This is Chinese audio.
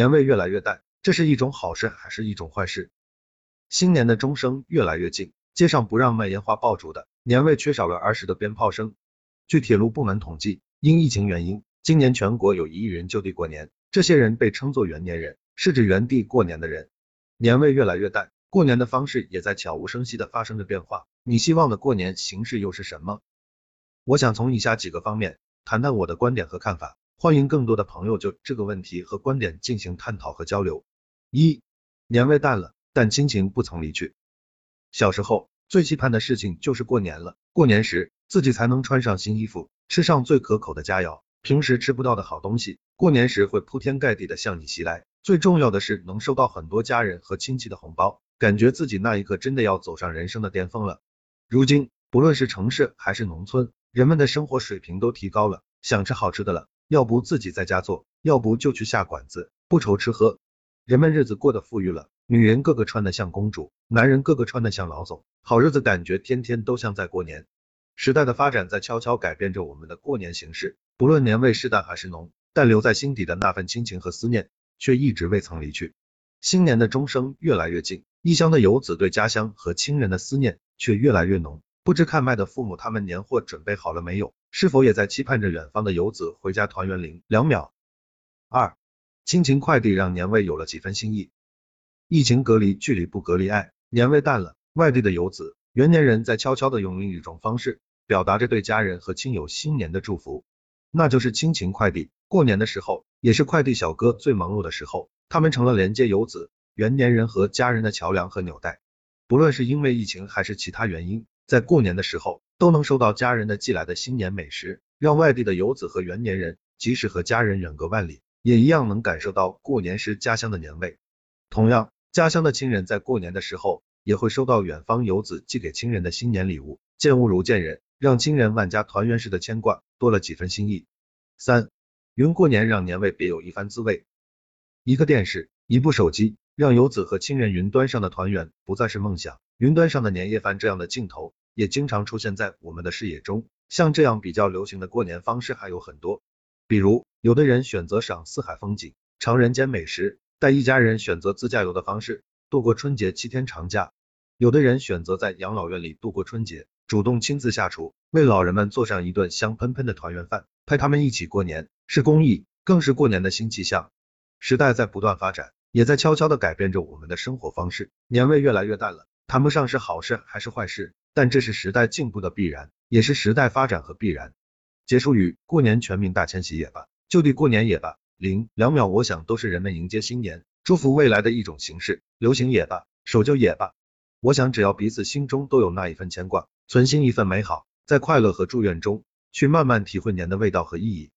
年味越来越淡，这是一种好事还是一种坏事？新年的钟声越来越近，街上不让卖烟花爆竹的，年味缺少了儿时的鞭炮声。据铁路部门统计，因疫情原因，今年全国有一亿人就地过年，这些人被称作元年人，是指原地过年的人。年味越来越淡，过年的方式也在悄无声息的发生着变化。你希望的过年形式又是什么？我想从以下几个方面谈谈我的观点和看法，欢迎更多的朋友就这个问题和观点进行探讨和交流。一，年味淡了，但亲情不曾离去。小时候最期盼的事情就是过年了，过年时。自己才能穿上新衣服，吃上最可口的佳肴，平时吃不到的好东西，过年时会铺天盖地的向你袭来。最重要的是能收到很多家人和亲戚的红包，感觉自己那一刻真的要走上人生的巅峰了。如今，不论是城市还是农村，人们的生活水平都提高了，想吃好吃的了，要不自己在家做，要不就去下馆子，不愁吃喝。人们日子过得富裕了，女人个个穿得像公主，男人个个穿得像老总，好日子感觉天天都像在过年。时代的发展在悄悄改变着我们的过年形式，不论年味是淡还是浓，但留在心底的那份亲情和思念却一直未曾离去。新年的钟声越来越近，异乡的游子对家乡和亲人的思念却越来越浓。不知看麦的父母他们年货准备好了没有？是否也在期盼着远方的游子回家团圆？零两秒。二，亲情快递让年味有了几分新意。疫情隔离，距离不隔离爱，年味淡了。外地的游子、元年人在悄悄的用另一种方式。表达着对家人和亲友新年的祝福，那就是亲情快递。过年的时候，也是快递小哥最忙碌的时候，他们成了连接游子、元年人和家人的桥梁和纽带。不论是因为疫情还是其他原因，在过年的时候，都能收到家人的寄来的新年美食，让外地的游子和元年人，即使和家人远隔万里，也一样能感受到过年时家乡的年味。同样，家乡的亲人在过年的时候，也会收到远方游子寄给亲人的新年礼物，见物如见人。让亲人万家团圆时的牵挂多了几分心意。三，云过年让年味别有一番滋味。一个电视，一部手机，让游子和亲人云端上的团圆不再是梦想。云端上的年夜饭这样的镜头也经常出现在我们的视野中。像这样比较流行的过年方式还有很多，比如有的人选择赏四海风景，尝人间美食，带一家人选择自驾游的方式度过春节七天长假。有的人选择在养老院里度过春节。主动亲自下厨，为老人们做上一顿香喷喷的团圆饭，陪他们一起过年，是公益，更是过年的新气象。时代在不断发展，也在悄悄地改变着我们的生活方式，年味越来越淡了，谈不上是好事还是坏事，但这是时代进步的必然，也是时代发展和必然。结束语：过年全民大迁徙也罢，就地过年也罢，零两秒，我想都是人们迎接新年、祝福未来的一种形式，流行也罢，守旧也罢，我想只要彼此心中都有那一份牵挂。存心一份美好，在快乐和祝愿中，去慢慢体会年的味道和意义。